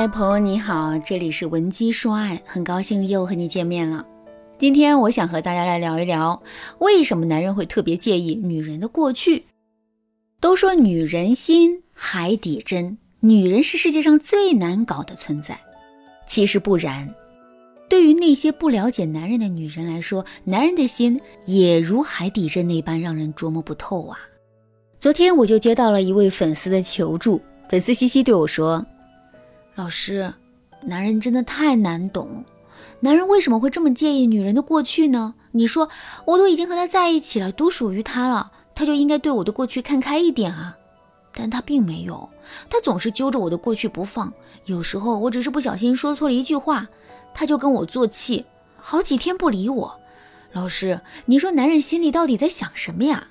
嗨，朋友你好，这里是文姬说爱，很高兴又和你见面了。今天我想和大家来聊一聊，为什么男人会特别介意女人的过去。都说女人心海底针，女人是世界上最难搞的存在。其实不然，对于那些不了解男人的女人来说，男人的心也如海底针那般让人琢磨不透啊。昨天我就接到了一位粉丝的求助，粉丝西西对我说。老师，男人真的太难懂。男人为什么会这么介意女人的过去呢？你说，我都已经和他在一起了，独属于他了，他就应该对我的过去看开一点啊。但他并没有，他总是揪着我的过去不放。有时候我只是不小心说错了一句话，他就跟我作气，好几天不理我。老师，你说男人心里到底在想什么呀？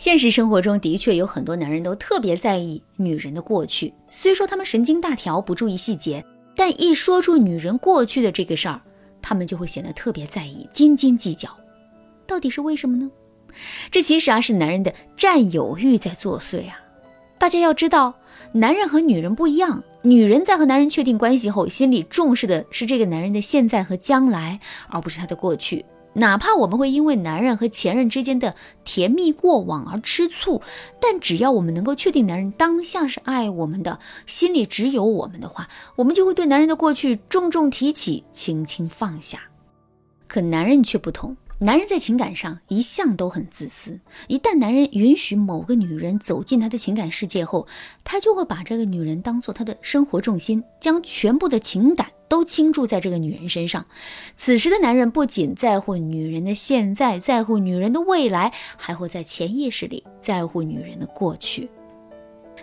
现实生活中的确有很多男人都特别在意女人的过去，虽说他们神经大条不注意细节，但一说出女人过去的这个事儿，他们就会显得特别在意，斤斤计较。到底是为什么呢？这其实啊是男人的占有欲在作祟啊！大家要知道，男人和女人不一样，女人在和男人确定关系后，心里重视的是这个男人的现在和将来，而不是他的过去。哪怕我们会因为男人和前任之间的甜蜜过往而吃醋，但只要我们能够确定男人当下是爱我们的，心里只有我们的话，我们就会对男人的过去重重提起，轻轻放下。可男人却不同。男人在情感上一向都很自私，一旦男人允许某个女人走进他的情感世界后，他就会把这个女人当做他的生活重心，将全部的情感都倾注在这个女人身上。此时的男人不仅在乎女人的现在，在乎女人的未来，还会在潜意识里在乎女人的过去。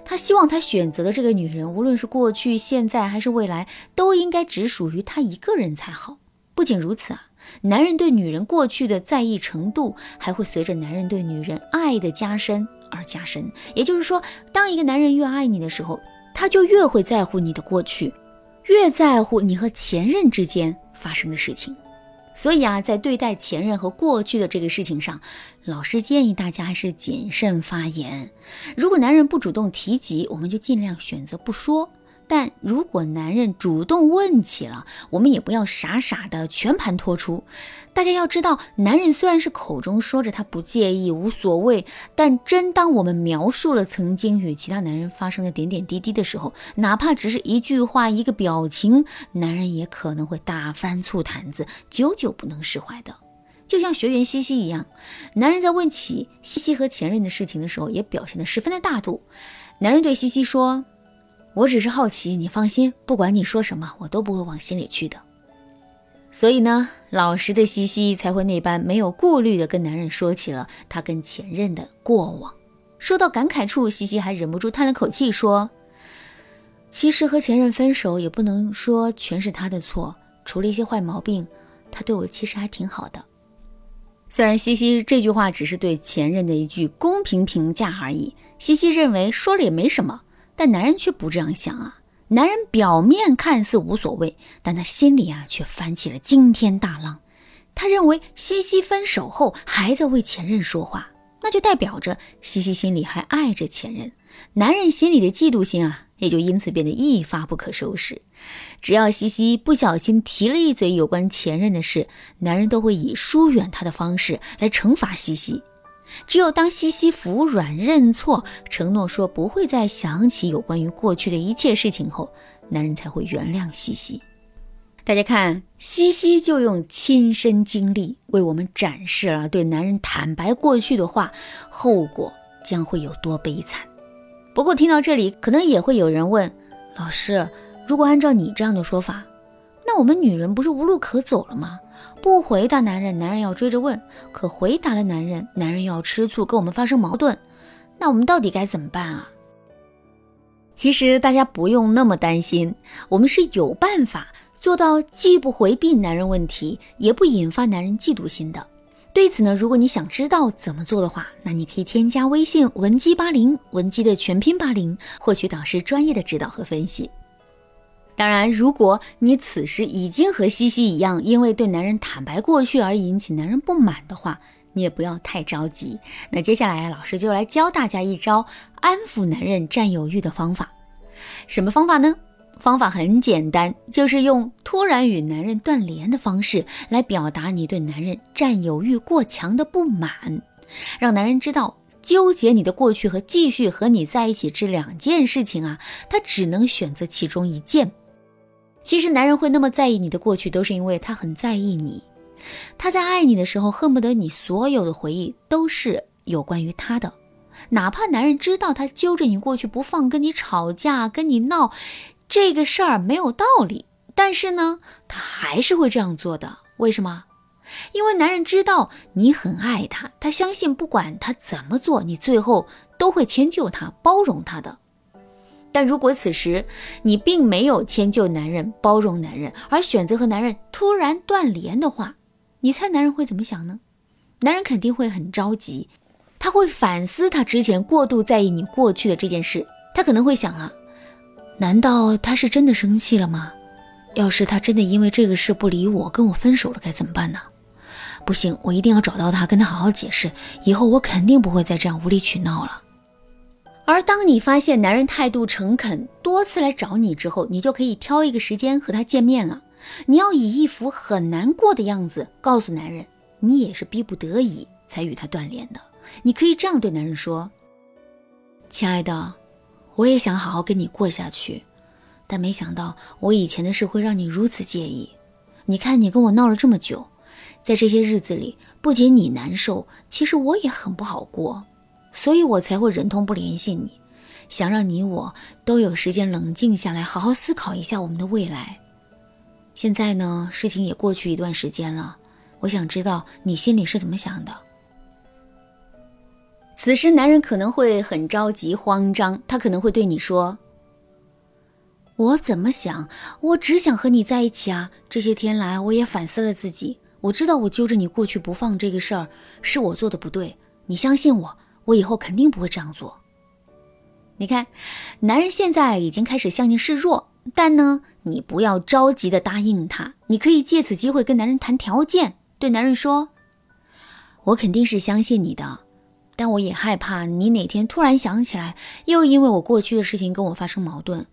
他希望他选择的这个女人，无论是过去、现在还是未来，都应该只属于他一个人才好。不仅如此啊。男人对女人过去的在意程度，还会随着男人对女人爱的加深而加深。也就是说，当一个男人越爱你的时候，他就越会在乎你的过去，越在乎你和前任之间发生的事情。所以啊，在对待前任和过去的这个事情上，老师建议大家还是谨慎发言。如果男人不主动提及，我们就尽量选择不说。但如果男人主动问起了，我们也不要傻傻的全盘托出。大家要知道，男人虽然是口中说着他不介意、无所谓，但真当我们描述了曾经与其他男人发生的点点滴滴的时候，哪怕只是一句话、一个表情，男人也可能会大翻醋坛子，久久不能释怀的。就像学员西西一样，男人在问起西西和前任的事情的时候，也表现得十分的大度。男人对西西说。我只是好奇，你放心，不管你说什么，我都不会往心里去的。所以呢，老实的西西才会那般没有顾虑的跟男人说起了他跟前任的过往。说到感慨处，西西还忍不住叹了口气，说：“其实和前任分手也不能说全是他的错，除了一些坏毛病，他对我其实还挺好的。”虽然西西这句话只是对前任的一句公平评价而已，西西认为说了也没什么。但男人却不这样想啊！男人表面看似无所谓，但他心里啊却翻起了惊天大浪。他认为西西分手后还在为前任说话，那就代表着西西心里还爱着前任。男人心里的嫉妒心啊，也就因此变得一发不可收拾。只要西西不小心提了一嘴有关前任的事，男人都会以疏远他的方式来惩罚西西。只有当西西服软认错，承诺说不会再想起有关于过去的一切事情后，男人才会原谅西西。大家看，西西就用亲身经历为我们展示了对男人坦白过去的话，后果将会有多悲惨。不过听到这里，可能也会有人问老师：如果按照你这样的说法，那我们女人不是无路可走了吗？不回答男人，男人要追着问；可回答了男人，男人又要吃醋，跟我们发生矛盾。那我们到底该怎么办啊？其实大家不用那么担心，我们是有办法做到既不回避男人问题，也不引发男人嫉妒心的。对此呢，如果你想知道怎么做的话，那你可以添加微信文姬八零，文姬的全拼八零，获取导师专业的指导和分析。当然，如果你此时已经和西西一样，因为对男人坦白过去而引起男人不满的话，你也不要太着急。那接下来，老师就来教大家一招安抚男人占有欲的方法。什么方法呢？方法很简单，就是用突然与男人断联的方式来表达你对男人占有欲过强的不满，让男人知道纠结你的过去和继续和你在一起这两件事情啊，他只能选择其中一件。其实男人会那么在意你的过去，都是因为他很在意你，他在爱你的时候恨不得你所有的回忆都是有关于他的，哪怕男人知道他揪着你过去不放，跟你吵架，跟你闹。这个事儿没有道理，但是呢，他还是会这样做的。为什么？因为男人知道你很爱他，他相信不管他怎么做，你最后都会迁就他、包容他的。但如果此时你并没有迁就男人、包容男人，而选择和男人突然断联的话，你猜男人会怎么想呢？男人肯定会很着急，他会反思他之前过度在意你过去的这件事，他可能会想了。难道他是真的生气了吗？要是他真的因为这个事不理我，跟我分手了，该怎么办呢？不行，我一定要找到他，跟他好好解释。以后我肯定不会再这样无理取闹了。而当你发现男人态度诚恳，多次来找你之后，你就可以挑一个时间和他见面了。你要以一副很难过的样子告诉男人，你也是逼不得已才与他断联的。你可以这样对男人说：“亲爱的。”我也想好好跟你过下去，但没想到我以前的事会让你如此介意。你看，你跟我闹了这么久，在这些日子里，不仅你难受，其实我也很不好过，所以我才会忍痛不联系你，想让你我都有时间冷静下来，好好思考一下我们的未来。现在呢，事情也过去一段时间了，我想知道你心里是怎么想的。此时，男人可能会很着急、慌张，他可能会对你说：“我怎么想？我只想和你在一起啊！这些天来，我也反思了自己，我知道我揪着你过去不放这个事儿是我做的不对。你相信我，我以后肯定不会这样做。”你看，男人现在已经开始向你示弱，但呢，你不要着急的答应他，你可以借此机会跟男人谈条件，对男人说：“我肯定是相信你的。”但我也害怕你哪天突然想起来，又因为我过去的事情跟我发生矛盾。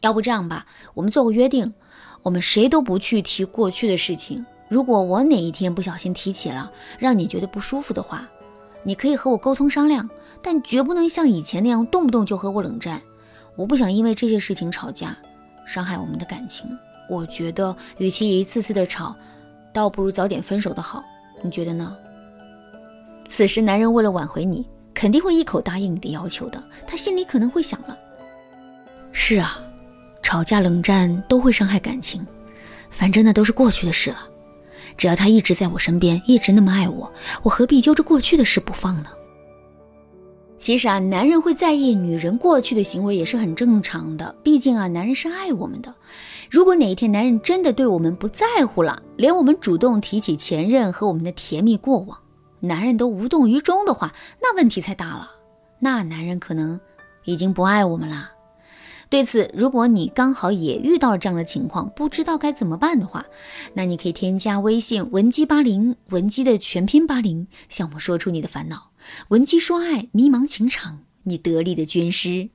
要不这样吧，我们做个约定，我们谁都不去提过去的事情。如果我哪一天不小心提起了，让你觉得不舒服的话，你可以和我沟通商量，但绝不能像以前那样动不动就和我冷战。我不想因为这些事情吵架，伤害我们的感情。我觉得，与其一次次的吵，倒不如早点分手的好。你觉得呢？此时，男人为了挽回你，肯定会一口答应你的要求的。他心里可能会想了：是啊，吵架冷战都会伤害感情，反正那都是过去的事了。只要他一直在我身边，一直那么爱我，我何必揪着过去的事不放呢？其实啊，男人会在意女人过去的行为也是很正常的。毕竟啊，男人是爱我们的。如果哪一天男人真的对我们不在乎了，连我们主动提起前任和我们的甜蜜过往，男人都无动于衷的话，那问题才大了。那男人可能已经不爱我们了。对此，如果你刚好也遇到了这样的情况，不知道该怎么办的话，那你可以添加微信文姬八零，文姬的全拼八零，向我说出你的烦恼。文姬说爱，迷茫情场，你得力的军师。